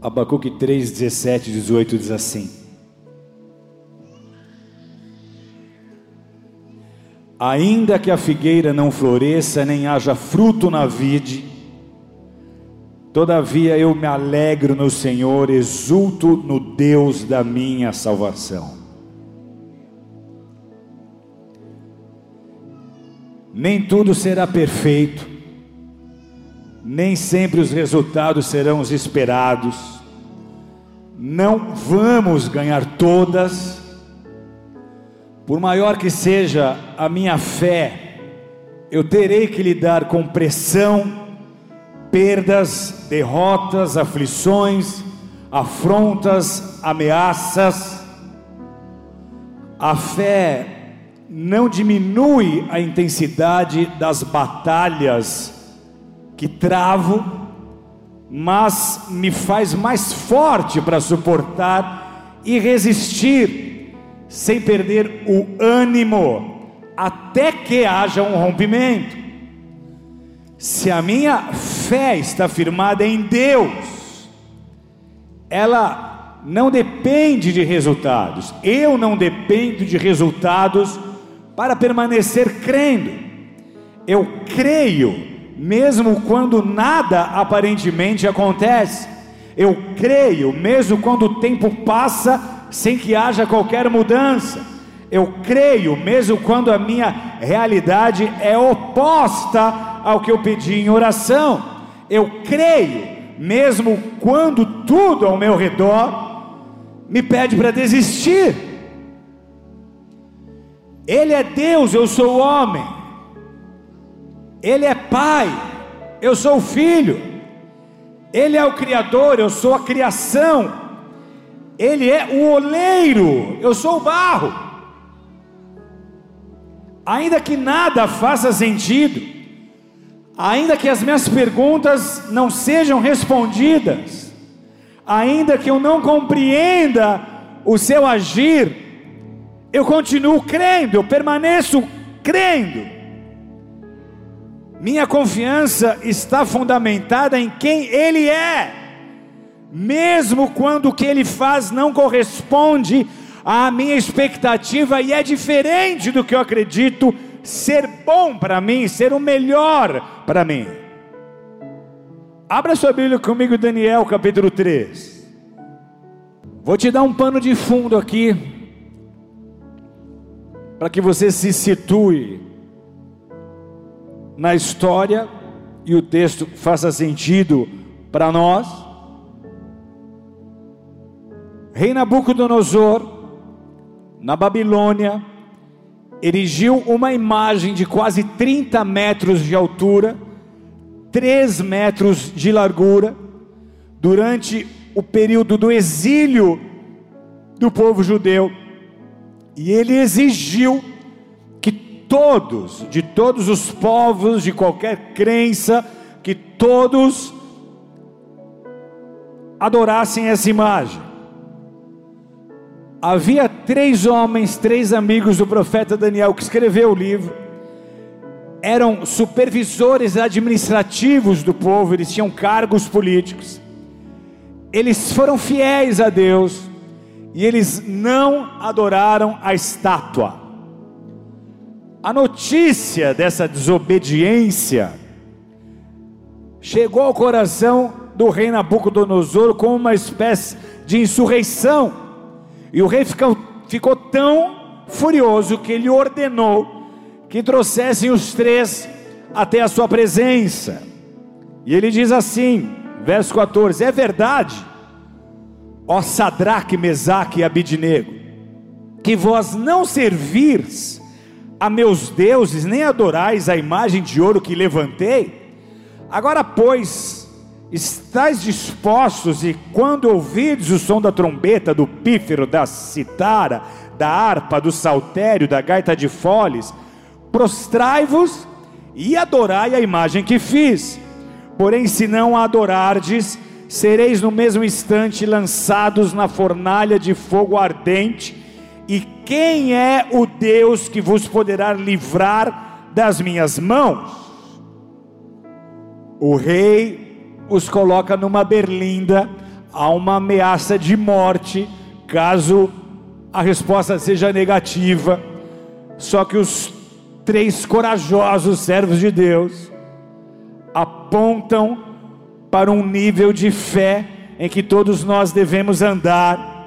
Abacuque 3, 17 e 18 diz assim: Ainda que a figueira não floresça, nem haja fruto na vide, todavia eu me alegro no Senhor, exulto no Deus da minha salvação. Nem tudo será perfeito, nem sempre os resultados serão os esperados, não vamos ganhar todas, por maior que seja a minha fé, eu terei que lidar com pressão, perdas, derrotas, aflições, afrontas, ameaças. A fé não diminui a intensidade das batalhas que travo, mas me faz mais forte para suportar e resistir sem perder o ânimo, até que haja um rompimento. Se a minha fé está firmada em Deus, ela não depende de resultados, eu não dependo de resultados para permanecer crendo, eu creio, mesmo quando nada aparentemente acontece, eu creio, mesmo quando o tempo passa sem que haja qualquer mudança. Eu creio, mesmo quando a minha realidade é oposta ao que eu pedi em oração. Eu creio, mesmo quando tudo ao meu redor me pede para desistir. Ele é Deus, eu sou homem. Ele é Pai, eu sou filho. Ele é o Criador, eu sou a criação. Ele é o oleiro, eu sou o barro. Ainda que nada faça sentido, ainda que as minhas perguntas não sejam respondidas, ainda que eu não compreenda o seu agir, eu continuo crendo, eu permaneço crendo. Minha confiança está fundamentada em quem Ele é mesmo quando o que ele faz não corresponde à minha expectativa e é diferente do que eu acredito ser bom para mim, ser o melhor para mim. Abra sua Bíblia comigo, Daniel capítulo 3. Vou te dar um pano de fundo aqui, para que você se situe na história e o texto faça sentido para nós. Rei Nabucodonosor, na Babilônia, erigiu uma imagem de quase 30 metros de altura, 3 metros de largura, durante o período do exílio do povo judeu, e ele exigiu todos, de todos os povos, de qualquer crença, que todos adorassem essa imagem. Havia três homens, três amigos do profeta Daniel que escreveu o livro. Eram supervisores administrativos do povo, eles tinham cargos políticos. Eles foram fiéis a Deus e eles não adoraram a estátua. A notícia dessa desobediência chegou ao coração do rei Nabucodonosor como uma espécie de insurreição e o rei ficou, ficou tão furioso que ele ordenou que trouxessem os três até a sua presença. E ele diz assim, verso 14: É verdade, ó Sadraque, Mesaque e Abidnego, que vós não servis a meus deuses, nem adorais a imagem de ouro que levantei. Agora, pois, Estais dispostos e quando ouvides o som da trombeta, do pífero, da citara, da harpa, do saltério, da gaita de foles, prostrai-vos e adorai a imagem que fiz. Porém, se não a adorardes, sereis no mesmo instante lançados na fornalha de fogo ardente. E quem é o Deus que vos poderá livrar das minhas mãos? O rei os coloca numa berlinda há uma ameaça de morte caso a resposta seja negativa. Só que os três corajosos servos de Deus apontam para um nível de fé em que todos nós devemos andar.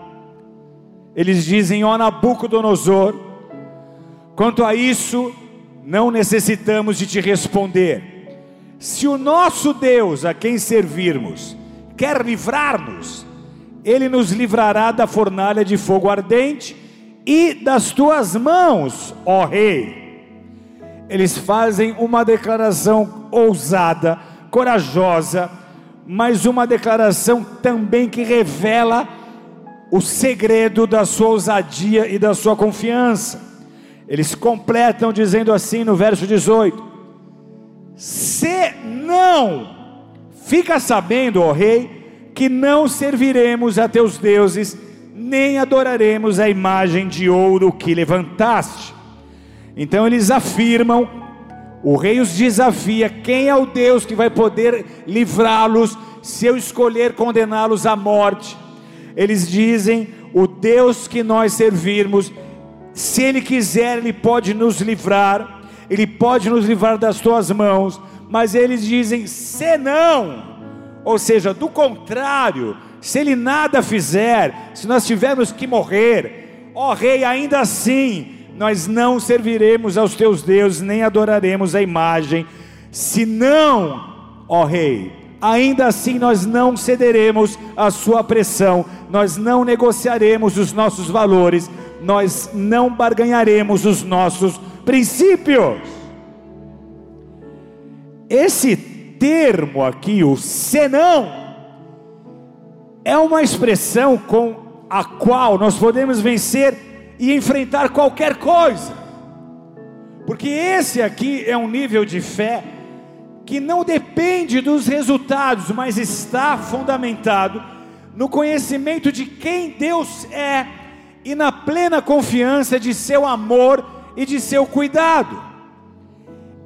Eles dizem, ó Nabucodonosor, quanto a isso, não necessitamos de te responder. Se o nosso Deus, a quem servirmos, quer livrar-nos, ele nos livrará da fornalha de fogo ardente e das tuas mãos, ó Rei. Eles fazem uma declaração ousada, corajosa, mas uma declaração também que revela o segredo da sua ousadia e da sua confiança. Eles completam dizendo assim no verso 18: Se não, fica sabendo, ó rei, que não serviremos a teus deuses, nem adoraremos a imagem de ouro que levantaste. Então eles afirmam, o rei os desafia: quem é o Deus que vai poder livrá-los se eu escolher condená-los à morte? Eles dizem: o Deus que nós servirmos, se Ele quiser, Ele pode nos livrar, Ele pode nos livrar das tuas mãos, mas eles dizem: se não, ou seja, do contrário, se Ele nada fizer, se nós tivermos que morrer, ó Rei, ainda assim, nós não serviremos aos teus deuses, nem adoraremos a imagem, se não, ó Rei, ainda assim nós não cederemos à sua pressão, nós não negociaremos os nossos valores, nós não barganharemos os nossos princípios. Esse termo aqui, o senão, é uma expressão com a qual nós podemos vencer e enfrentar qualquer coisa, porque esse aqui é um nível de fé que não depende dos resultados, mas está fundamentado no conhecimento de quem Deus é e na plena confiança de seu amor e de seu cuidado.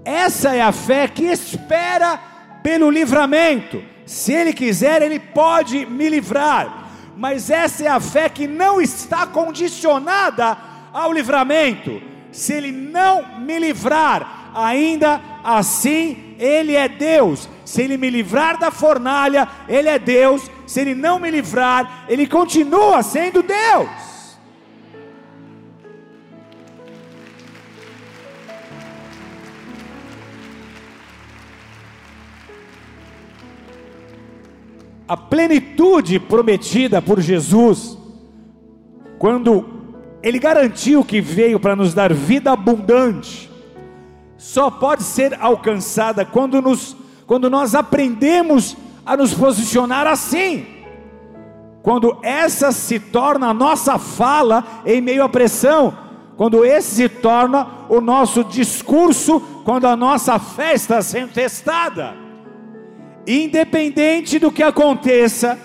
Essa é a fé que espera pelo livramento. Se Ele quiser, Ele pode me livrar. Mas essa é a fé que não está condicionada ao livramento. Se Ele não me livrar, ainda assim Ele é Deus. Se Ele me livrar da fornalha, Ele é Deus. Se Ele não me livrar, Ele continua sendo Deus. a plenitude prometida por Jesus, quando Ele garantiu que veio para nos dar vida abundante, só pode ser alcançada quando, nos, quando nós aprendemos a nos posicionar assim. Quando essa se torna a nossa fala em meio à pressão, quando esse se torna o nosso discurso, quando a nossa fé está sendo testada. Independente do que aconteça,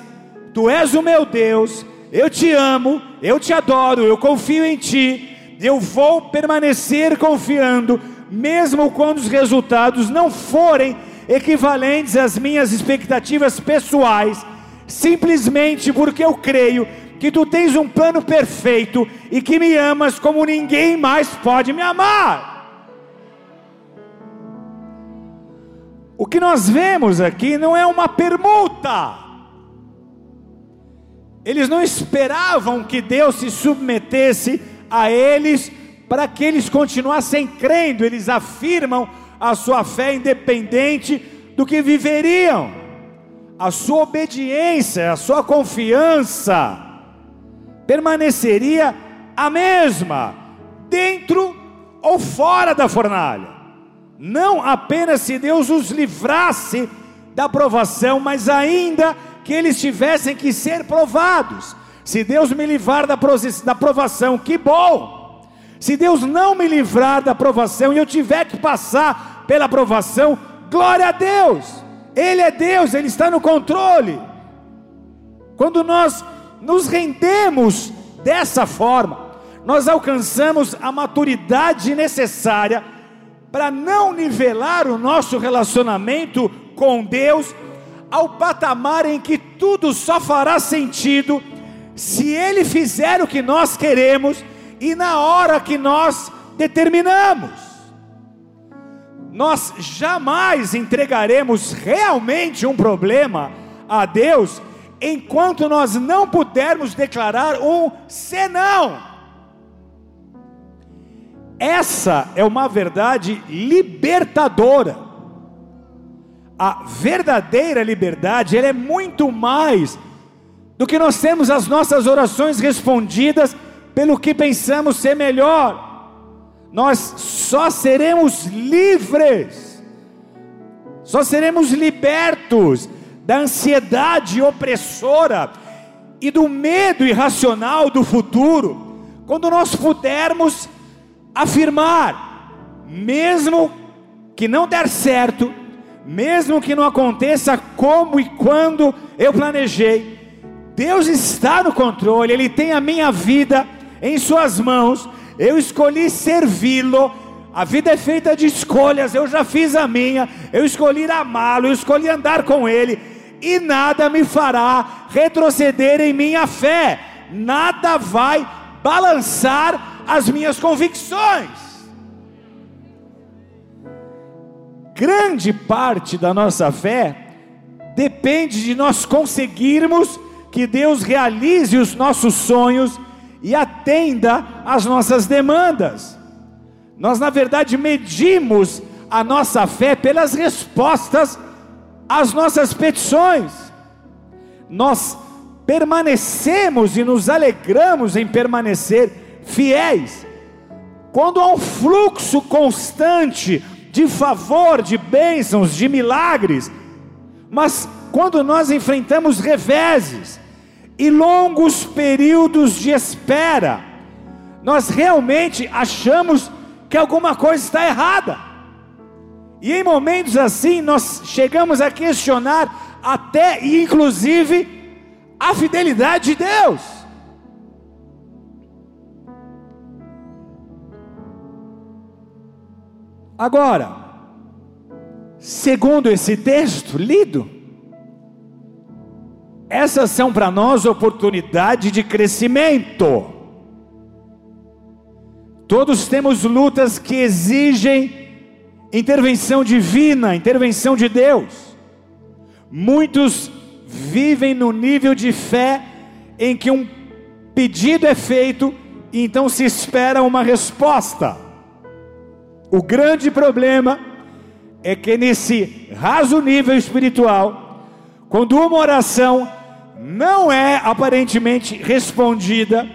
tu és o meu Deus, eu te amo, eu te adoro, eu confio em ti, eu vou permanecer confiando, mesmo quando os resultados não forem equivalentes às minhas expectativas pessoais, simplesmente porque eu creio que tu tens um plano perfeito e que me amas como ninguém mais pode me amar. O que nós vemos aqui não é uma permuta. Eles não esperavam que Deus se submetesse a eles para que eles continuassem crendo. Eles afirmam a sua fé independente do que viveriam. A sua obediência, a sua confiança permaneceria a mesma, dentro ou fora da fornalha não apenas se Deus os livrasse da provação, mas ainda que eles tivessem que ser provados. Se Deus me livrar da, provação, que bom! Se Deus não me livrar da provação e eu tiver que passar pela provação, glória a Deus! Ele é Deus, Ele está no controle. Quando nós nos rendemos dessa forma, nós alcançamos a maturidade necessária para não nivelar o nosso relacionamento com Deus ao patamar em que tudo só fará sentido se Ele fizer o que nós queremos e na hora que nós determinamos. Nós jamais entregaremos realmente um problema a Deus enquanto nós não pudermos declarar um senão. Essa é uma verdade libertadora. A verdadeira liberdade, ela é muito mais do que nós temos as nossas orações respondidas pelo que pensamos ser melhor. Nós só seremos livres, só seremos libertos da ansiedade opressora e do medo irracional do futuro, quando nós pudermos afirmar, mesmo que não der certo, mesmo que não aconteça como e quando eu planejei, Deus está no controle, Ele tem a minha vida em Suas mãos, eu escolhi servi-lo. A vida é feita de escolhas, eu já fiz a minha, eu escolhi amá-lo, eu escolhi andar com Ele, e nada me fará retroceder em minha fé, nada vai balançar as minhas convicções. Grande parte da nossa fé depende de nós conseguirmos que Deus realize os nossos sonhos e atenda às nossas demandas. Nós, na verdade, medimos a nossa fé pelas respostas às nossas petições. Nós permanecemos e nos alegramos em permanecer fiéis. Quando há um fluxo constante de favor, de bênçãos, de milagres, mas quando nós enfrentamos reveses e longos períodos de espera, nós realmente achamos que alguma coisa está errada. E em momentos assim nós chegamos a questionar até inclusive a fidelidade de Deus. Agora, segundo esse texto lido, essas são para nós oportunidade de crescimento. Todos temos lutas que exigem intervenção divina, intervenção de Deus. Muitos vivem no nível de fé em que um pedido é feito e então se espera uma resposta. O grande problema é que nesse raso nível espiritual, quando uma oração não é aparentemente respondida,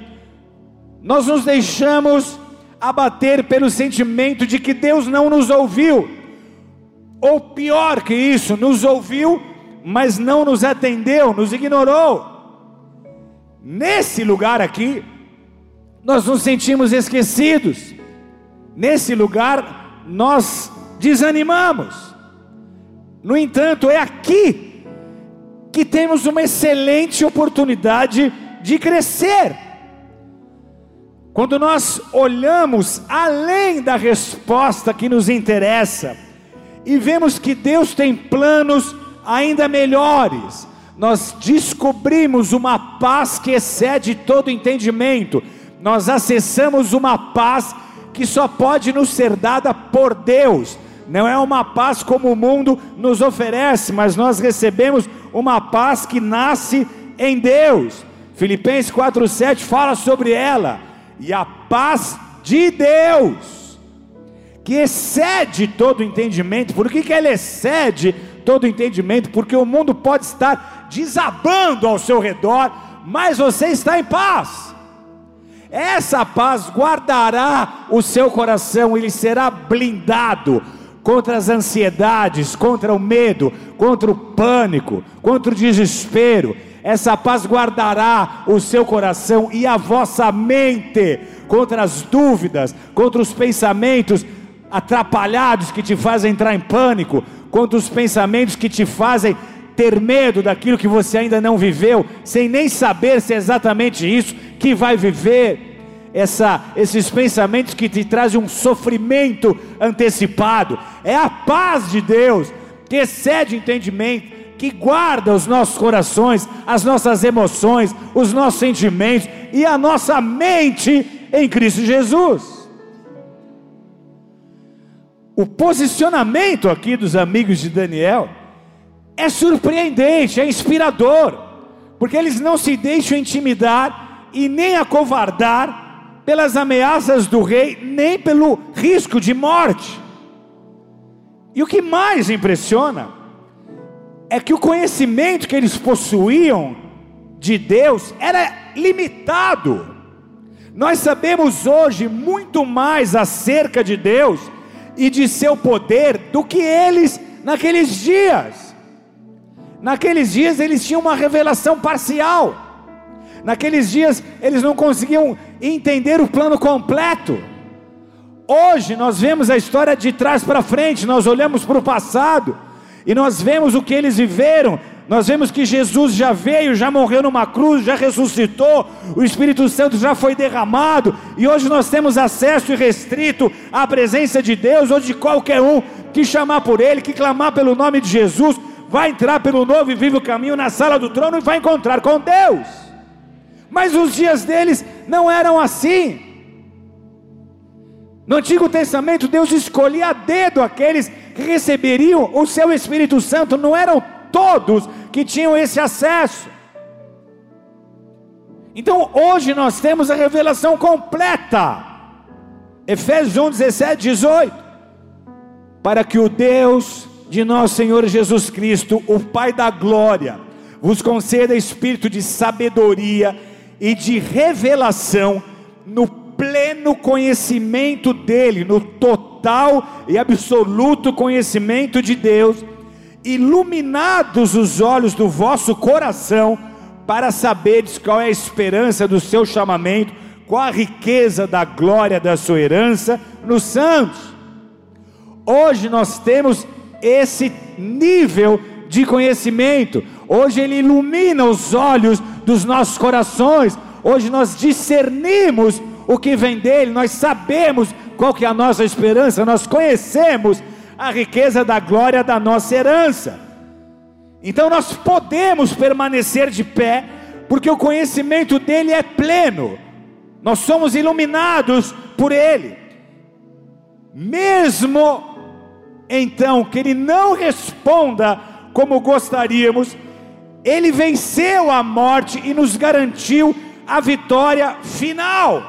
nós nos deixamos abater pelo sentimento de que Deus não nos ouviu, ou pior que isso, nos ouviu, mas não nos atendeu, nos ignorou. Nesse lugar aqui, nós nos sentimos esquecidos. Nesse lugar, nós desanimamos. No entanto, é aqui que temos uma excelente oportunidade de crescer. Quando nós olhamos além da resposta que nos interessa e vemos que Deus tem planos ainda melhores, nós descobrimos uma paz que excede todo entendimento, nós acessamos uma paz que só pode nos ser dada por Deus. Não é uma paz como o mundo nos oferece, mas nós recebemos uma paz que nasce em Deus. Filipenses 4:7 fala sobre ela. E a paz de Deus, que excede todo entendimento. Por que, que ela excede todo entendimento? Porque o mundo pode estar desabando ao seu redor, mas você está em paz. Essa paz guardará o seu coração, ele será blindado contra as ansiedades, contra o medo, contra o pânico, contra o desespero. Essa paz guardará o seu coração e a vossa mente contra as dúvidas, contra os pensamentos atrapalhados que te fazem entrar em pânico, contra os pensamentos que te fazem ter medo daquilo que você ainda não viveu, sem nem saber se é exatamente isso que vai viver. Essa, esses pensamentos que te trazem um sofrimento antecipado, é a paz de Deus que excede entendimento, que guarda os nossos corações, as nossas emoções, os nossos sentimentos e a nossa mente em Cristo Jesus. O posicionamento aqui dos amigos de Daniel é surpreendente, é inspirador, porque eles não se deixam intimidar e nem acovardar pelas ameaças do rei, nem pelo risco de morte. E o que mais impressiona é que o conhecimento que eles possuíam de Deus era limitado. Nós sabemos hoje muito mais acerca de Deus e de seu poder do que eles naqueles dias. Naqueles dias eles tinham uma revelação parcial. Naqueles dias eles não conseguiam entender o plano completo. Hoje nós vemos a história de trás para frente, nós olhamos para o passado e nós vemos o que eles viveram. Nós vemos que Jesus já veio, já morreu numa cruz, já ressuscitou, o Espírito Santo já foi derramado, e hoje nós temos acesso irrestrito à presença de Deus, ou de qualquer um que chamar por Ele, que clamar pelo nome de Jesus, vai entrar pelo novo e vivo caminho na sala do trono e vai encontrar com Deus. Mas os dias deles não eram assim. No Antigo Testamento, Deus escolhia a dedo aqueles que receberiam o seu Espírito Santo, não eram todos que tinham esse acesso. Então hoje nós temos a revelação completa. Efésios 1, 17, 18. Para que o Deus de nosso Senhor Jesus Cristo, o Pai da glória, vos conceda espírito de sabedoria e de revelação no pleno conhecimento dEle, no total e absoluto conhecimento de Deus, iluminados os olhos do vosso coração, para saberes qual é a esperança do seu chamamento, qual a riqueza da glória da sua herança nos santos. Hoje nós temos esse nível de conhecimento. Hoje ele ilumina os olhos dos nossos corações. Hoje nós discernimos o que vem dele, nós sabemos qual que é a nossa esperança, nós conhecemos a riqueza da glória da nossa herança. Então nós podemos permanecer de pé, porque o conhecimento dele é pleno. Nós somos iluminados por ele. Mesmo então que ele não responda como gostaríamos, ele venceu a morte e nos garantiu a vitória final.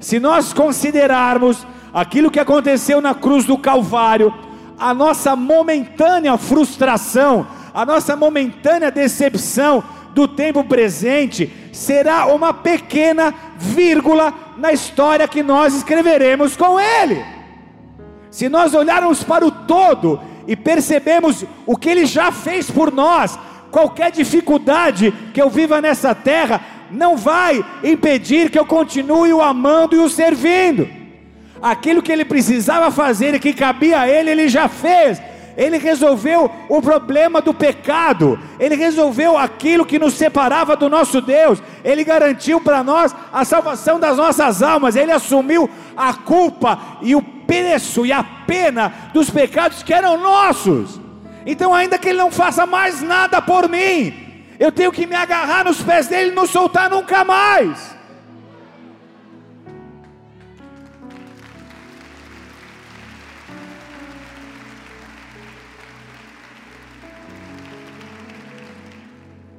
Se nós considerarmos aquilo que aconteceu na cruz do Calvário, a nossa momentânea frustração, a nossa momentânea decepção do tempo presente será uma pequena vírgula na história que nós escreveremos com Ele. Se nós olharmos para o todo e percebemos o que Ele já fez por nós, qualquer dificuldade que eu viva nessa terra, não vai impedir que eu continue o amando e o servindo. Aquilo que ele precisava fazer e que cabia a ele, ele já fez. Ele resolveu o problema do pecado, ele resolveu aquilo que nos separava do nosso Deus, ele garantiu para nós a salvação das nossas almas, ele assumiu a culpa e o preço e a pena dos pecados que eram nossos. Então, ainda que ele não faça mais nada por mim, eu tenho que me agarrar nos pés dele e não soltar nunca mais.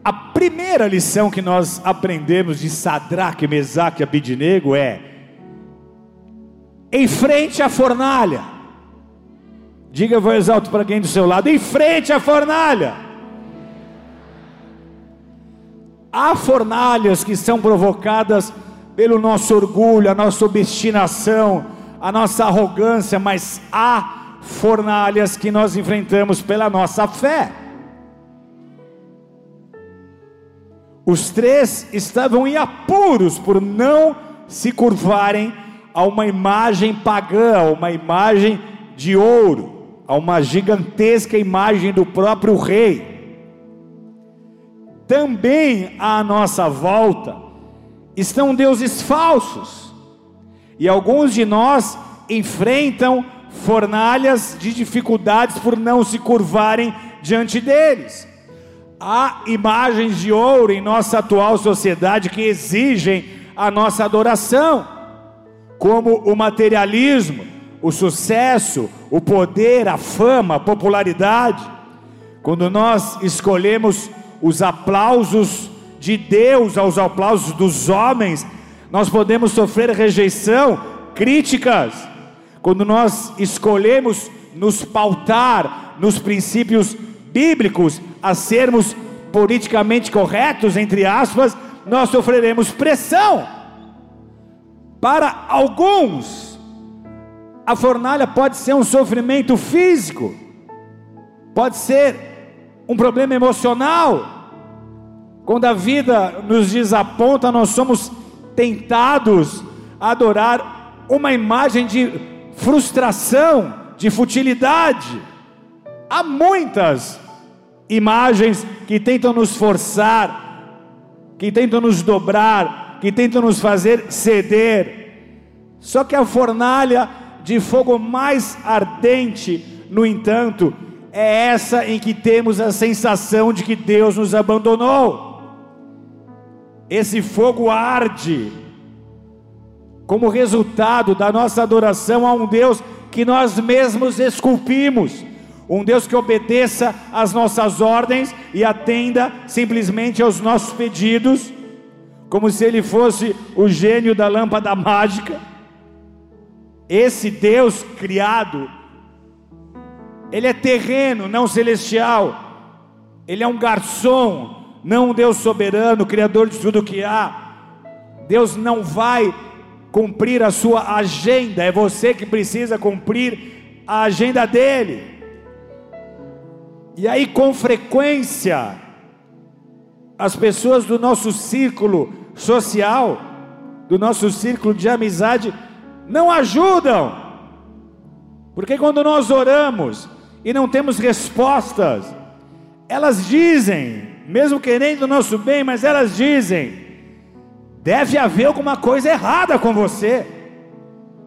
A primeira lição que nós aprendemos de Sadraque, Mesaque e Abidinego é: em frente à fornalha. Diga voz alto para quem do seu lado: em frente à fornalha. Há fornalhas que são provocadas pelo nosso orgulho, a nossa obstinação, a nossa arrogância, mas há fornalhas que nós enfrentamos pela nossa fé. Os três estavam em apuros por não se curvarem a uma imagem pagã, uma imagem de ouro, a uma gigantesca imagem do próprio rei também à nossa volta estão deuses falsos, e alguns de nós enfrentam fornalhas de dificuldades por não se curvarem diante deles. Há imagens de ouro em nossa atual sociedade que exigem a nossa adoração, como o materialismo, o sucesso, o poder, a fama, a popularidade. Quando nós escolhemos os aplausos de Deus aos aplausos dos homens, nós podemos sofrer rejeição, críticas. Quando nós escolhemos nos pautar nos princípios bíblicos a sermos politicamente corretos, entre aspas, nós sofreremos pressão. Para alguns, a fornalha pode ser um sofrimento físico, pode ser um problema emocional. Quando a vida nos desaponta, nós somos tentados a adorar uma imagem de frustração, de futilidade. Há muitas imagens que tentam nos forçar, que tentam nos dobrar, que tentam nos fazer ceder. Só que a fornalha de fogo mais ardente, no entanto, é essa em que temos a sensação de que Deus nos abandonou. Esse fogo arde como resultado da nossa adoração a um Deus que nós mesmos esculpimos um Deus que obedeça às nossas ordens e atenda simplesmente aos nossos pedidos, como se ele fosse o gênio da lâmpada mágica. Esse Deus criado, ele é terreno, não celestial. Ele é um garçom, não um Deus soberano, criador de tudo que há. Deus não vai cumprir a sua agenda, é você que precisa cumprir a agenda dele. E aí, com frequência, as pessoas do nosso círculo social, do nosso círculo de amizade, não ajudam, porque quando nós oramos e não temos respostas, elas dizem, mesmo querendo o nosso bem, mas elas dizem: deve haver alguma coisa errada com você,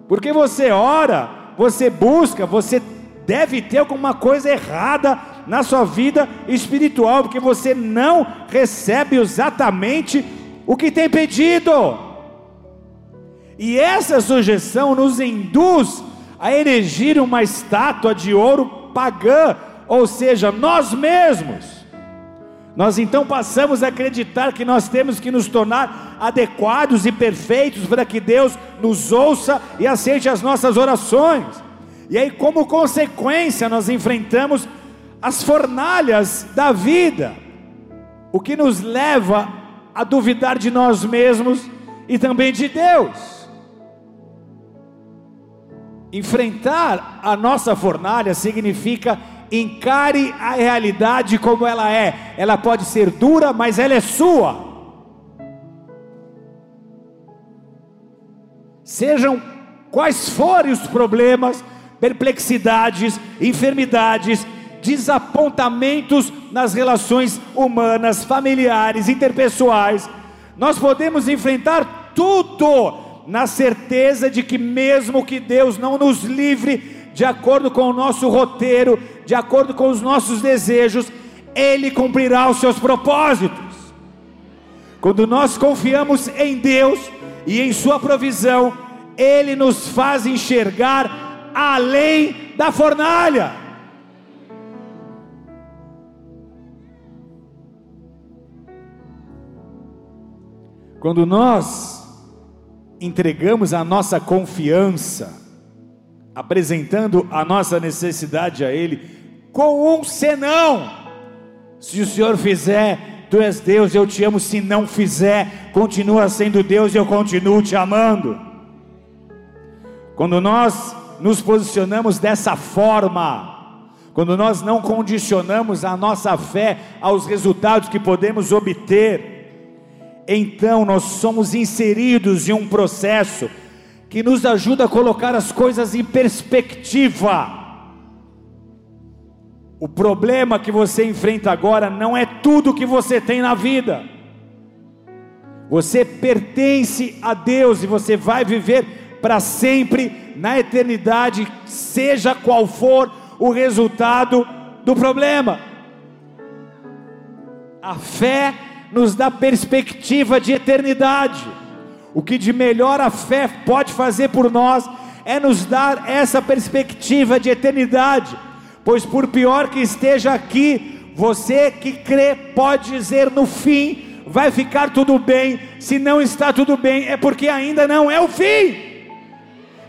porque você ora, você busca, você deve ter alguma coisa errada na sua vida espiritual, porque você não recebe exatamente o que tem pedido. E essa sugestão nos induz a erigir uma estátua de ouro pagã, ou seja, nós mesmos. Nós então passamos a acreditar que nós temos que nos tornar adequados e perfeitos para que Deus nos ouça e aceite as nossas orações. E aí, como consequência, nós enfrentamos as fornalhas da vida, o que nos leva a duvidar de nós mesmos e também de Deus. Enfrentar a nossa fornalha significa encare a realidade como ela é. Ela pode ser dura, mas ela é sua. Sejam quais forem os problemas, perplexidades, enfermidades, desapontamentos nas relações humanas, familiares, interpessoais. Nós podemos enfrentar tudo na certeza de que, mesmo que Deus não nos livre de acordo com o nosso roteiro, de acordo com os nossos desejos, Ele cumprirá os seus propósitos. Quando nós confiamos em Deus e em Sua provisão, Ele nos faz enxergar além da fornalha. Quando nós entregamos a nossa confiança, apresentando a nossa necessidade a Ele, com um senão, se o Senhor fizer, Tu és Deus, eu te amo, se não fizer, continua sendo Deus e eu continuo te amando. Quando nós nos posicionamos dessa forma, quando nós não condicionamos a nossa fé aos resultados que podemos obter, então nós somos inseridos em um processo que nos ajuda a colocar as coisas em perspectiva. O problema que você enfrenta agora não é tudo que você tem na vida. Você pertence a Deus e você vai viver para sempre na eternidade, seja qual for o resultado do problema. A fé nos dá perspectiva de eternidade. O que de melhor a fé pode fazer por nós é nos dar essa perspectiva de eternidade. Pois por pior que esteja aqui, você que crê pode dizer no fim vai ficar tudo bem. Se não está tudo bem, é porque ainda não é o fim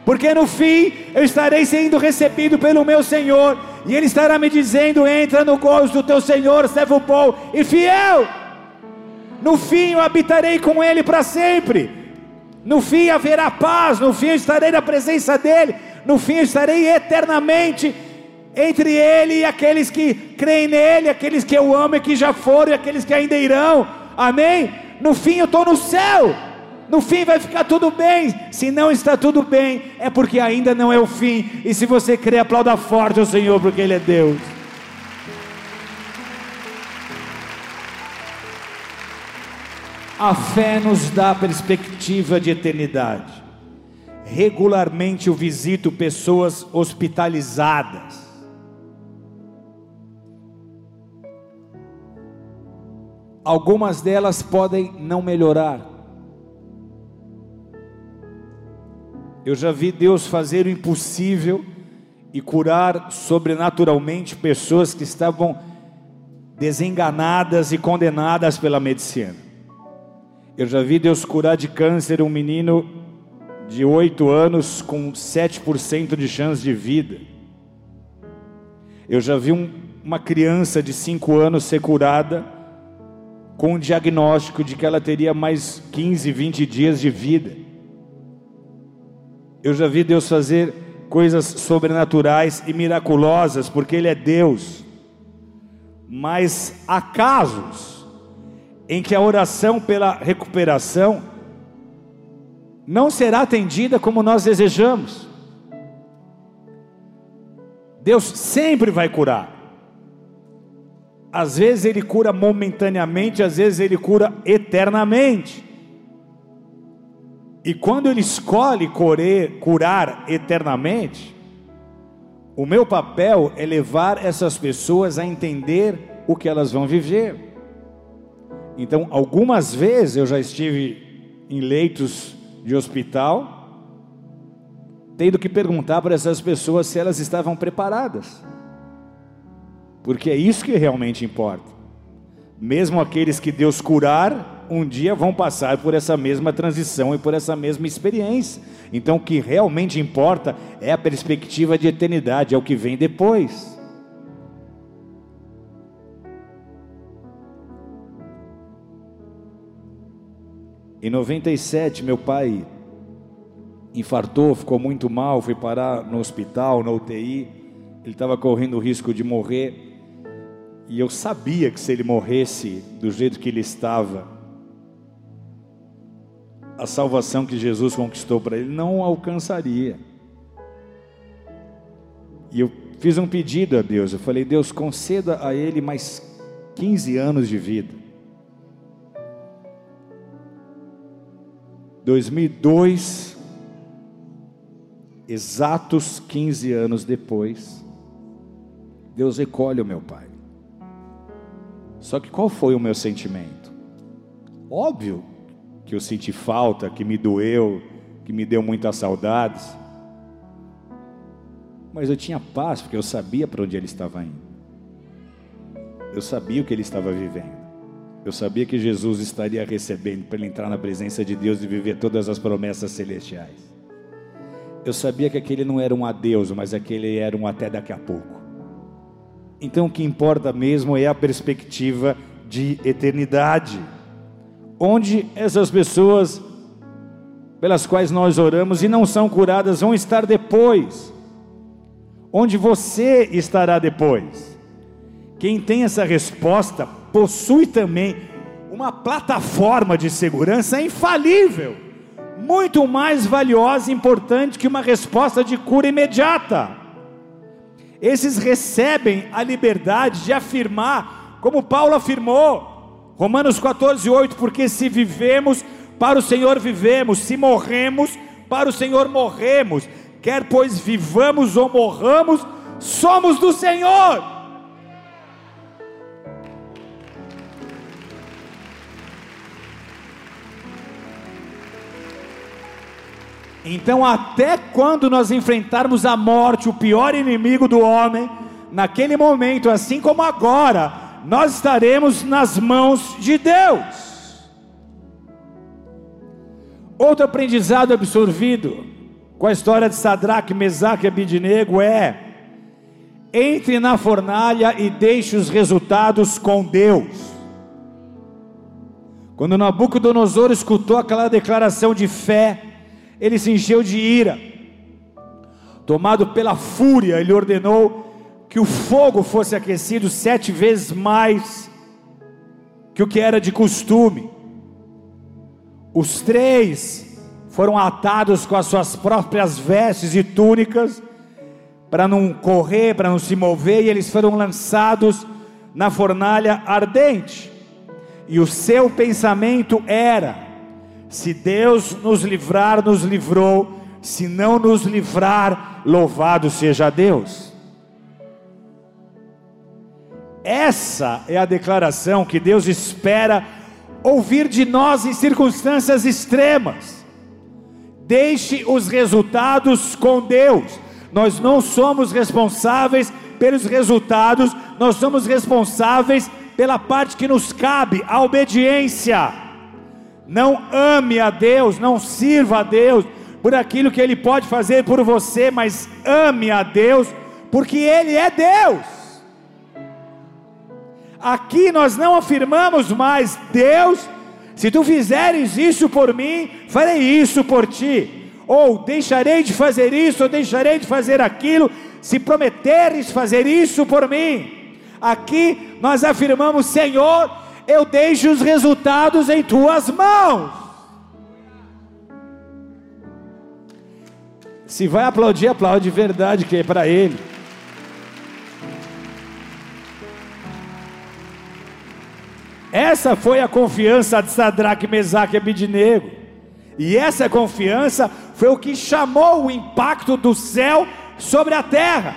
porque no fim eu estarei sendo recebido pelo meu Senhor, e Ele estará me dizendo: entra no gozo do teu Senhor, servo bom e fiel. No fim eu habitarei com Ele para sempre. No fim haverá paz, no fim eu estarei na presença dEle, no fim eu estarei eternamente entre Ele e aqueles que creem nele, aqueles que eu amo e que já foram, e aqueles que ainda irão. Amém? No fim eu estou no céu. No fim vai ficar tudo bem. Se não está tudo bem, é porque ainda não é o fim. E se você crê, aplauda forte o Senhor, porque Ele é Deus. A fé nos dá perspectiva de eternidade. Regularmente eu visito pessoas hospitalizadas. Algumas delas podem não melhorar Eu já vi Deus fazer o impossível e curar sobrenaturalmente pessoas que estavam desenganadas e condenadas pela medicina. Eu já vi Deus curar de câncer um menino de 8 anos com 7% de chance de vida. Eu já vi um, uma criança de 5 anos ser curada com o diagnóstico de que ela teria mais 15, 20 dias de vida. Eu já vi Deus fazer coisas sobrenaturais e miraculosas, porque Ele é Deus. Mas há casos em que a oração pela recuperação não será atendida como nós desejamos. Deus sempre vai curar. Às vezes Ele cura momentaneamente, às vezes Ele cura eternamente. E quando Ele escolhe curar eternamente, o meu papel é levar essas pessoas a entender o que elas vão viver. Então, algumas vezes eu já estive em leitos de hospital, tendo que perguntar para essas pessoas se elas estavam preparadas, porque é isso que realmente importa. Mesmo aqueles que Deus curar, um dia vão passar por essa mesma transição e por essa mesma experiência. Então, o que realmente importa é a perspectiva de eternidade, é o que vem depois. Em 97, meu pai infartou, ficou muito mal, foi parar no hospital, na UTI. Ele estava correndo o risco de morrer. E eu sabia que se ele morresse do jeito que ele estava, a salvação que Jesus conquistou para ele não alcançaria. E eu fiz um pedido a Deus. Eu falei: Deus, conceda a ele mais 15 anos de vida. 2002, exatos 15 anos depois, Deus recolhe o meu pai. Só que qual foi o meu sentimento? Óbvio que eu senti falta, que me doeu, que me deu muitas saudades. Mas eu tinha paz, porque eu sabia para onde ele estava indo. Eu sabia o que ele estava vivendo. Eu sabia que Jesus estaria recebendo para ele entrar na presença de Deus e viver todas as promessas celestiais. Eu sabia que aquele não era um adeus, mas aquele era um até daqui a pouco. Então o que importa mesmo é a perspectiva de eternidade onde essas pessoas pelas quais nós oramos e não são curadas vão estar depois, onde você estará depois. Quem tem essa resposta possui também uma plataforma de segurança infalível, muito mais valiosa e importante que uma resposta de cura imediata. Esses recebem a liberdade de afirmar, como Paulo afirmou, Romanos 14, 8: Porque se vivemos, para o Senhor vivemos, se morremos, para o Senhor morremos, quer pois vivamos ou morramos, somos do Senhor. Então, até quando nós enfrentarmos a morte, o pior inimigo do homem, naquele momento, assim como agora, nós estaremos nas mãos de Deus. Outro aprendizado absorvido com a história de Sadraque, Mesaque e Abidinego é: entre na fornalha e deixe os resultados com Deus. Quando Nabucodonosor escutou aquela declaração de fé, ele se encheu de ira. Tomado pela fúria, ele ordenou que o fogo fosse aquecido sete vezes mais que o que era de costume. Os três foram atados com as suas próprias vestes e túnicas, para não correr, para não se mover, e eles foram lançados na fornalha ardente. E o seu pensamento era: se Deus nos livrar, nos livrou. Se não nos livrar, louvado seja Deus. Essa é a declaração que Deus espera ouvir de nós em circunstâncias extremas. Deixe os resultados com Deus. Nós não somos responsáveis pelos resultados, nós somos responsáveis pela parte que nos cabe, a obediência. Não ame a Deus, não sirva a Deus por aquilo que Ele pode fazer por você, mas ame a Deus, porque Ele é Deus. Aqui nós não afirmamos mais, Deus, se tu fizeres isso por mim, farei isso por ti, ou deixarei de fazer isso, ou deixarei de fazer aquilo, se prometeres fazer isso por mim. Aqui nós afirmamos, Senhor, eu deixo os resultados em tuas mãos. Se vai aplaudir, aplaude de verdade, que é para ele. Essa foi a confiança de Sadraque, Mesaque e Abidinego. E essa confiança foi o que chamou o impacto do céu sobre a terra.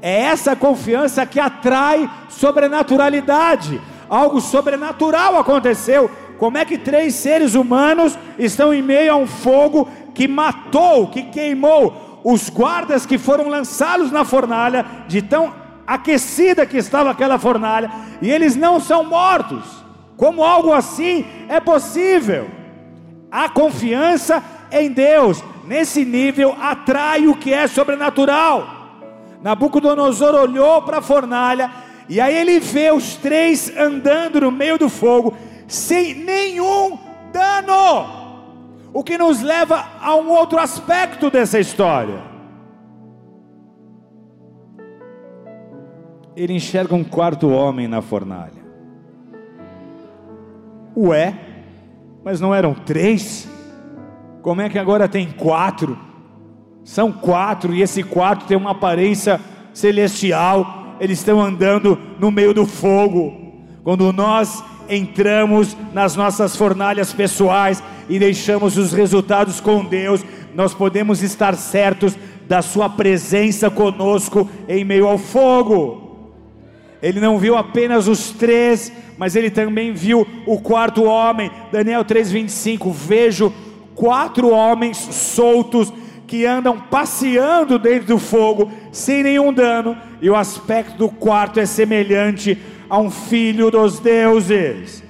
É essa confiança que atrai sobrenaturalidade algo sobrenatural aconteceu. Como é que três seres humanos estão em meio a um fogo que matou, que queimou os guardas que foram lançados na fornalha, de tão aquecida que estava aquela fornalha, e eles não são mortos? Como algo assim é possível? A confiança em Deus, nesse nível, atrai o que é sobrenatural. Nabucodonosor olhou para a fornalha e aí ele vê os três andando no meio do fogo, sem nenhum dano. O que nos leva a um outro aspecto dessa história. Ele enxerga um quarto homem na fornalha. Ué, mas não eram três? Como é que agora tem quatro? São quatro, e esse quarto tem uma aparência celestial eles estão andando no meio do fogo. Quando nós entramos nas nossas fornalhas pessoais e deixamos os resultados com Deus, nós podemos estar certos da Sua presença conosco em meio ao fogo. Ele não viu apenas os três, mas ele também viu o quarto homem. Daniel 3,25: Vejo quatro homens soltos que andam passeando dentro do fogo sem nenhum dano, e o aspecto do quarto é semelhante a um filho dos deuses.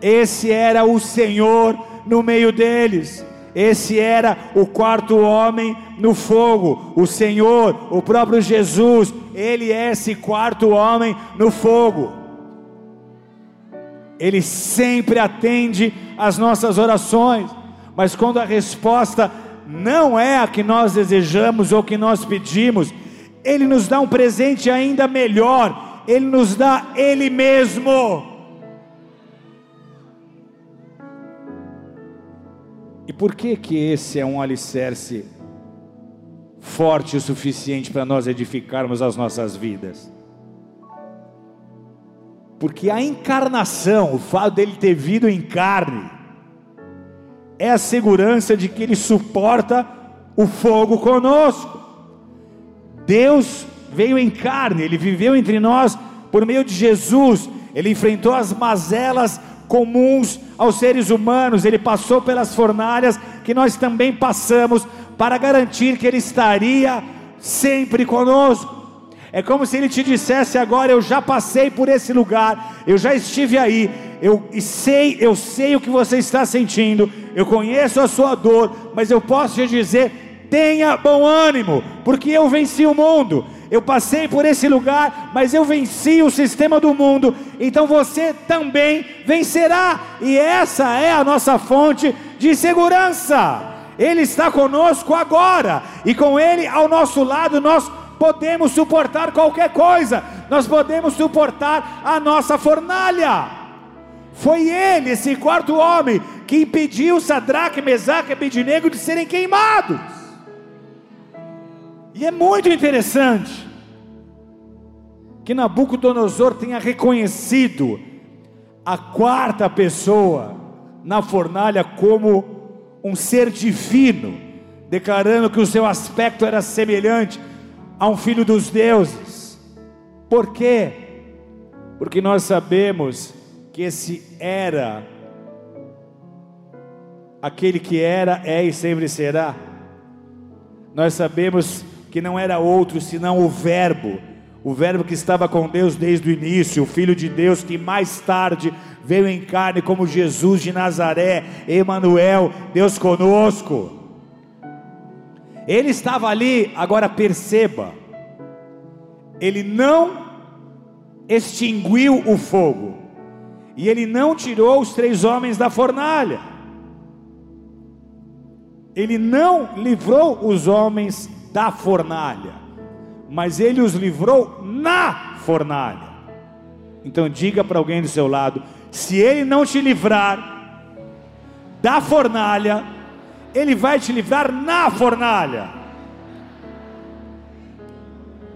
Esse era o Senhor no meio deles. Esse era o quarto homem no fogo. O Senhor, o próprio Jesus, ele é esse quarto homem no fogo. Ele sempre atende às nossas orações, mas quando a resposta não é a que nós desejamos ou que nós pedimos, Ele nos dá um presente ainda melhor, Ele nos dá Ele mesmo. E por que que esse é um alicerce forte o suficiente para nós edificarmos as nossas vidas? Porque a encarnação, o fato dele ter vindo em carne, é a segurança de que Ele suporta o fogo conosco. Deus veio em carne, Ele viveu entre nós por meio de Jesus, Ele enfrentou as mazelas comuns aos seres humanos, Ele passou pelas fornalhas que nós também passamos para garantir que Ele estaria sempre conosco. É como se Ele te dissesse agora: Eu já passei por esse lugar, eu já estive aí, eu sei, eu sei o que você está sentindo, eu conheço a sua dor, mas eu posso te dizer: tenha bom ânimo, porque eu venci o mundo. Eu passei por esse lugar, mas eu venci o sistema do mundo, então você também vencerá, e essa é a nossa fonte de segurança. Ele está conosco agora, e com Ele ao nosso lado, nós podemos suportar qualquer coisa, nós podemos suportar a nossa fornalha. Foi ele, esse quarto homem, que impediu Sadraque, Mesaque e Abednego de serem queimados. E é muito interessante que Nabucodonosor tenha reconhecido a quarta pessoa na fornalha como um ser divino, declarando que o seu aspecto era semelhante a um filho dos deuses. Por quê? Porque nós sabemos que esse era aquele que era, é e sempre será. Nós sabemos que não era outro senão o Verbo, o Verbo que estava com Deus desde o início, o Filho de Deus que mais tarde veio em carne como Jesus de Nazaré, Emanuel, Deus conosco. Ele estava ali, agora perceba, ele não extinguiu o fogo, e ele não tirou os três homens da fornalha, ele não livrou os homens da fornalha, mas ele os livrou na fornalha. Então diga para alguém do seu lado: se ele não te livrar da fornalha, ele vai te livrar na fornalha.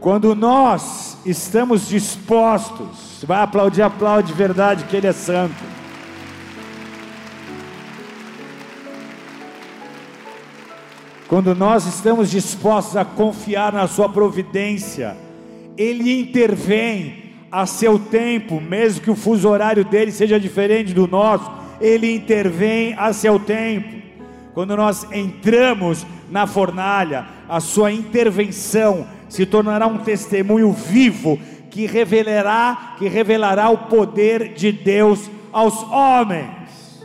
Quando nós estamos dispostos, vai aplaudir, aplaude de verdade que Ele é santo. Quando nós estamos dispostos a confiar na Sua providência, Ele intervém a seu tempo, mesmo que o fuso horário dele seja diferente do nosso, ele intervém a seu tempo. Quando nós entramos na fornalha, a sua intervenção se tornará um testemunho vivo que revelará, que revelará o poder de Deus aos homens.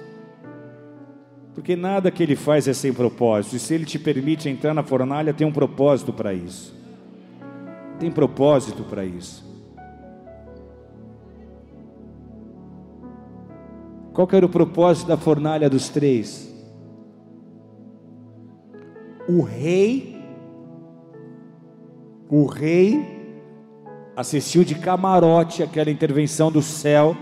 Porque nada que ele faz é sem propósito. E se ele te permite entrar na fornalha, tem um propósito para isso. Tem propósito para isso. Qual era o propósito da fornalha dos três? O rei, o rei assistiu de camarote aquela intervenção do céu.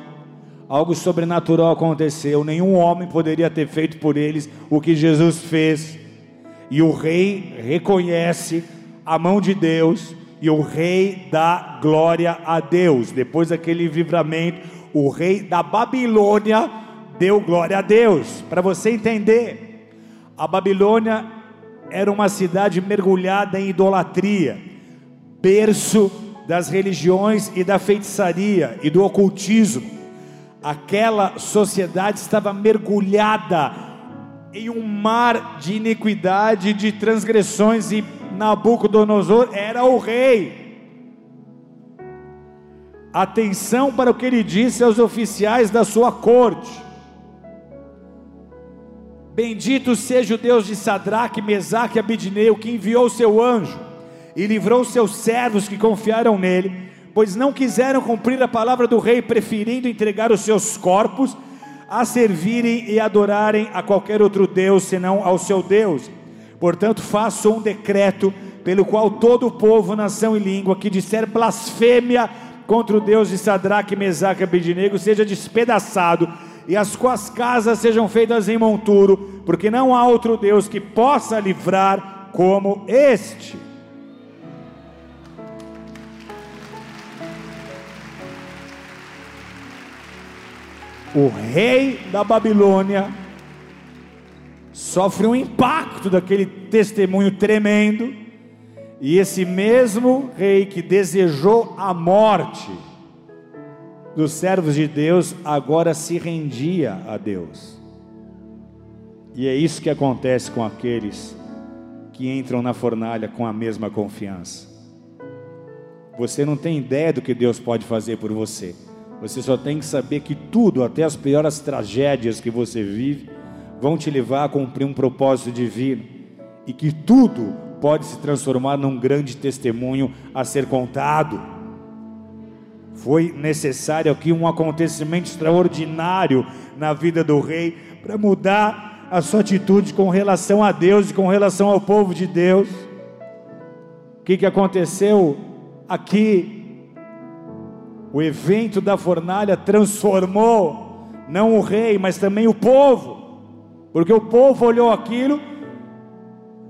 Algo sobrenatural aconteceu. Nenhum homem poderia ter feito por eles o que Jesus fez. E o rei reconhece a mão de Deus e o rei dá glória a Deus. Depois daquele livramento, o rei da Babilônia deu glória a Deus. Para você entender, a Babilônia era uma cidade mergulhada em idolatria, berço das religiões e da feitiçaria e do ocultismo. Aquela sociedade estava mergulhada em um mar de iniquidade, de transgressões, e Nabucodonosor era o rei. Atenção para o que ele disse aos oficiais da sua corte. Bendito seja o Deus de Sadraque, Mesaque e Abidneu, que enviou o seu anjo e livrou seus servos que confiaram nele, pois não quiseram cumprir a palavra do rei, preferindo entregar os seus corpos a servirem e adorarem a qualquer outro Deus senão ao seu Deus. Portanto, faço um decreto pelo qual todo o povo, nação e língua que disser blasfêmia contra o Deus de Sadraque, Mesaque e Abidnego seja despedaçado e as suas casas sejam feitas em monturo, porque não há outro Deus que possa livrar como este. O rei da Babilônia sofre um impacto daquele testemunho tremendo, e esse mesmo rei que desejou a morte, dos servos de Deus agora se rendia a Deus. E é isso que acontece com aqueles que entram na fornalha com a mesma confiança. Você não tem ideia do que Deus pode fazer por você. Você só tem que saber que tudo, até as piores tragédias que você vive, vão te levar a cumprir um propósito divino e que tudo pode se transformar num grande testemunho a ser contado. Foi necessário aqui um acontecimento extraordinário na vida do rei para mudar a sua atitude com relação a Deus e com relação ao povo de Deus. O que, que aconteceu aqui? O evento da fornalha transformou não o rei, mas também o povo, porque o povo olhou aquilo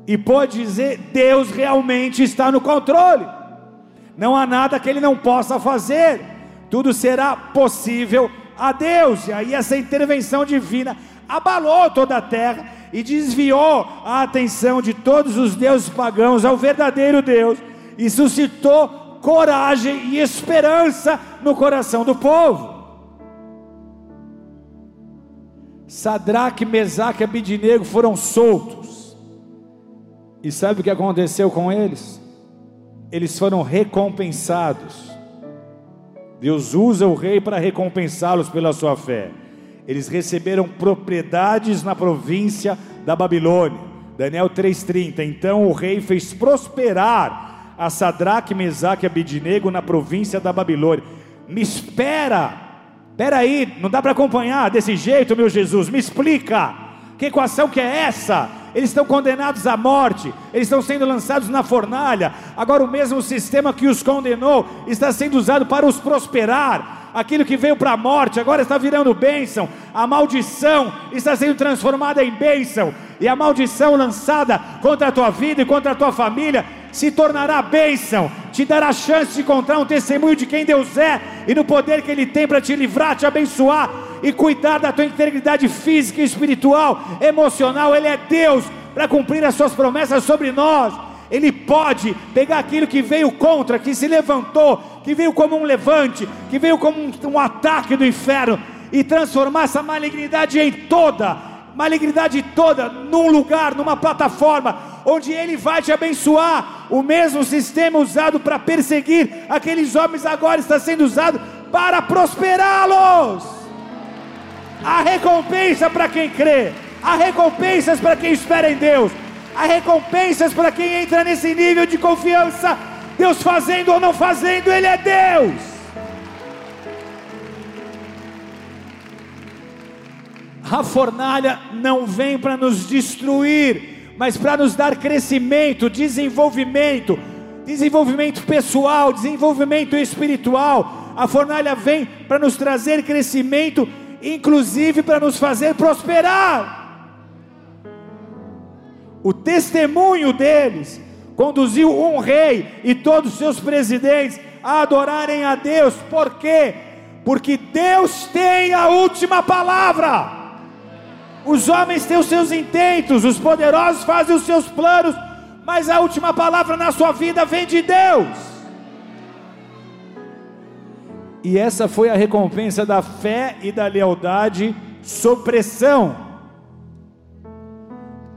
e pode dizer: Deus realmente está no controle, não há nada que Ele não possa fazer, tudo será possível a Deus, e aí essa intervenção divina abalou toda a terra e desviou a atenção de todos os deuses pagãos ao verdadeiro Deus e suscitou coragem e esperança no coração do povo. Sadraque, Mesaque e Abidinego foram soltos. E sabe o que aconteceu com eles? Eles foram recompensados. Deus usa o rei para recompensá-los pela sua fé. Eles receberam propriedades na província da Babilônia. Daniel 3:30. Então o rei fez prosperar a Sadraque, Mesaque e Abidinego na província da Babilônia. Me espera, espera aí, não dá para acompanhar desse jeito, meu Jesus, me explica, que equação que é essa? Eles estão condenados à morte, eles estão sendo lançados na fornalha, agora o mesmo sistema que os condenou está sendo usado para os prosperar, aquilo que veio para a morte agora está virando bênção, a maldição está sendo transformada em bênção, e a maldição lançada contra a tua vida e contra a tua família se tornará bênção, te dará chance de encontrar um testemunho de quem Deus é e no poder que Ele tem para te livrar, te abençoar e cuidar da tua integridade física espiritual, emocional. Ele é Deus para cumprir as suas promessas sobre nós. Ele pode pegar aquilo que veio contra, que se levantou, que veio como um levante, que veio como um, um ataque do inferno, e transformar essa malignidade em toda, malignidade toda, num lugar, numa plataforma, onde Ele vai te abençoar. O mesmo sistema usado para perseguir aqueles homens agora está sendo usado para prosperá-los. Há recompensa para quem crê, há recompensas para quem espera em Deus, há recompensas para quem entra nesse nível de confiança. Deus fazendo ou não fazendo, Ele é Deus. A fornalha não vem para nos destruir, mas para nos dar crescimento, desenvolvimento, desenvolvimento pessoal, desenvolvimento espiritual. A fornalha vem para nos trazer crescimento, inclusive para nos fazer prosperar. O testemunho deles conduziu um rei e todos os seus presidentes a adorarem a Deus, por quê? Porque Deus tem a última palavra. Os homens têm os seus intentos, os poderosos fazem os seus planos, mas a última palavra na sua vida vem de Deus. E essa foi a recompensa da fé e da lealdade sob pressão.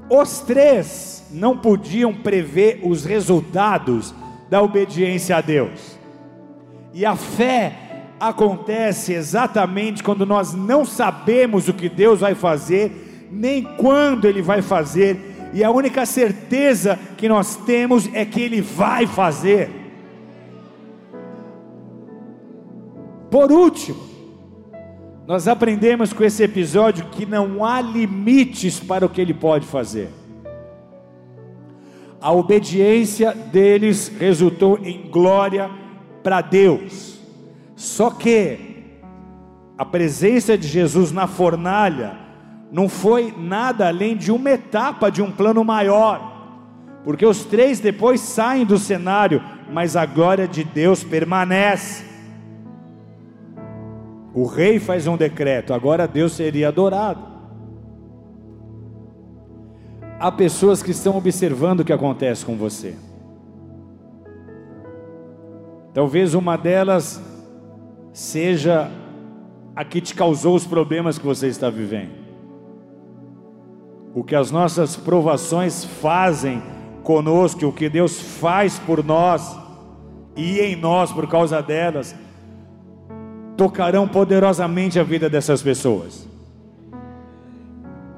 Os três não podiam prever os resultados da obediência a Deus. E a fé acontece exatamente quando nós não sabemos o que Deus vai fazer, nem quando Ele vai fazer, e a única certeza que nós temos é que Ele vai fazer. Por último, nós aprendemos com esse episódio que não há limites para o que Ele pode fazer. A obediência deles resultou em glória para Deus. Só que a presença de Jesus na fornalha não foi nada além de uma etapa de um plano maior, porque os três depois saem do cenário, mas a glória de Deus permanece. O rei faz um decreto, agora Deus seria adorado. Há pessoas que estão observando o que acontece com você. Talvez uma delas seja a que te causou os problemas que você está vivendo. o que as nossas provações fazem conosco, o que Deus faz por nós e em nós por causa delas, tocarão poderosamente a vida dessas pessoas.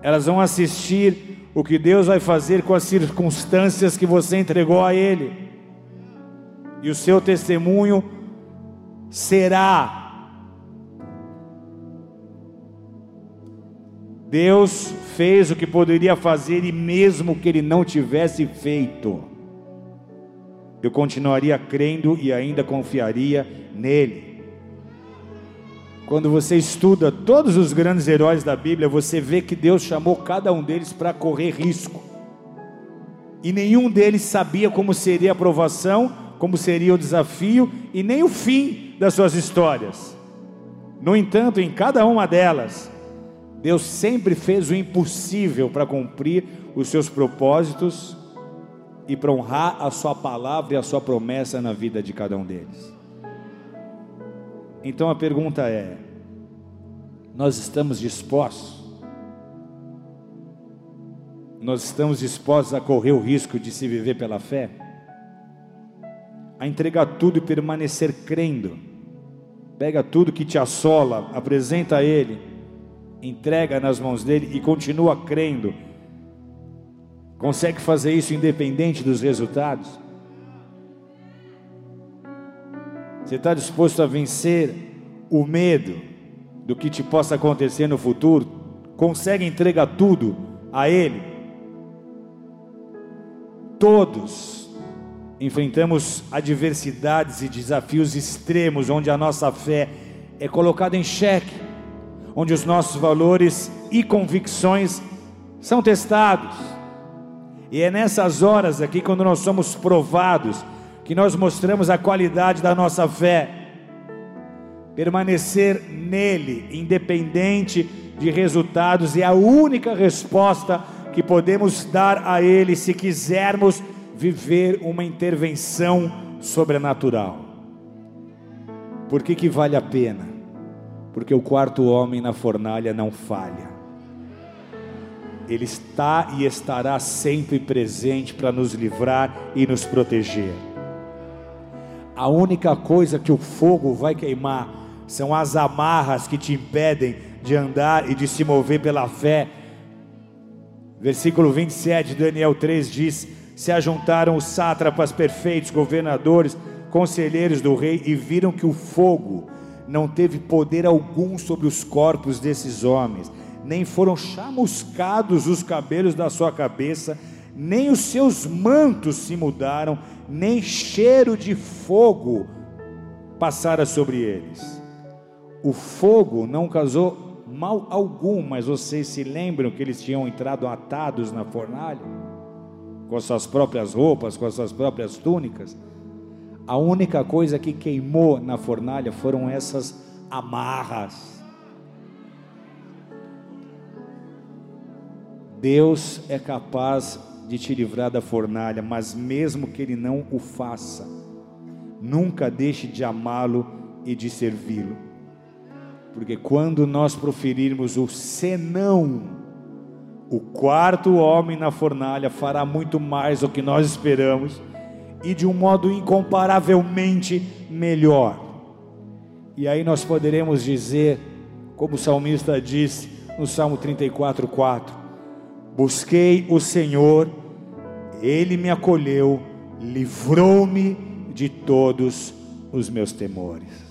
Elas vão assistir o que Deus vai fazer com as circunstâncias que você entregou a Ele, e o seu testemunho será Deus fez o que poderia fazer e mesmo que ele não tivesse feito, eu continuaria crendo e ainda confiaria nele. Quando você estuda todos os grandes heróis da Bíblia, você vê que Deus chamou cada um deles para correr risco. E nenhum deles sabia como seria a provação, como seria o desafio e nem o fim das suas histórias. No entanto, em cada uma delas, Deus sempre fez o impossível para cumprir os seus propósitos e para honrar a sua palavra e a sua promessa na vida de cada um deles. Então a pergunta é: nós estamos dispostos? Nós estamos dispostos a correr o risco de se viver pela fé? A entregar tudo e permanecer crendo? Pega tudo que te assola, apresenta a Ele entrega nas mãos dele e continua crendo, consegue fazer isso independente dos resultados? Você está disposto a vencer o medo do que te possa acontecer no futuro? Consegue entregar tudo a Ele? Todos enfrentamos adversidades e desafios extremos onde a nossa fé é colocada em xeque onde os nossos valores e convicções são testados. E é nessas horas aqui, quando nós somos provados, que nós mostramos a qualidade da nossa fé. Permanecer nele, independente de resultados, é a única resposta que podemos dar a ele se quisermos viver uma intervenção sobrenatural. Por que, que vale a pena? porque o quarto homem na fornalha não falha. Ele está e estará sempre presente para nos livrar e nos proteger. A única coisa que o fogo vai queimar são as amarras que te impedem de andar e de se mover pela fé. Versículo 27 de Daniel 3 diz: Se ajuntaram os sátrapas perfeitos, governadores, conselheiros do rei, e viram que o fogo não teve poder algum sobre os corpos desses homens, nem foram chamuscados os cabelos da sua cabeça, nem os seus mantos se mudaram, nem cheiro de fogo passara sobre eles. O fogo não causou mal algum, mas vocês se lembram que eles tinham entrado atados na fornalha, com as suas próprias roupas, com as suas próprias túnicas? A única coisa que queimou na fornalha foram essas amarras. Deus é capaz de te livrar da fornalha, mas mesmo que Ele não o faça, nunca deixe de amá-lo e de servi-lo, porque quando nós proferirmos o senão, o quarto homem na fornalha fará muito mais do que nós esperamos e de um modo incomparavelmente melhor. E aí nós poderemos dizer, como o salmista disse no Salmo 34:4, busquei o Senhor, ele me acolheu, livrou-me de todos os meus temores.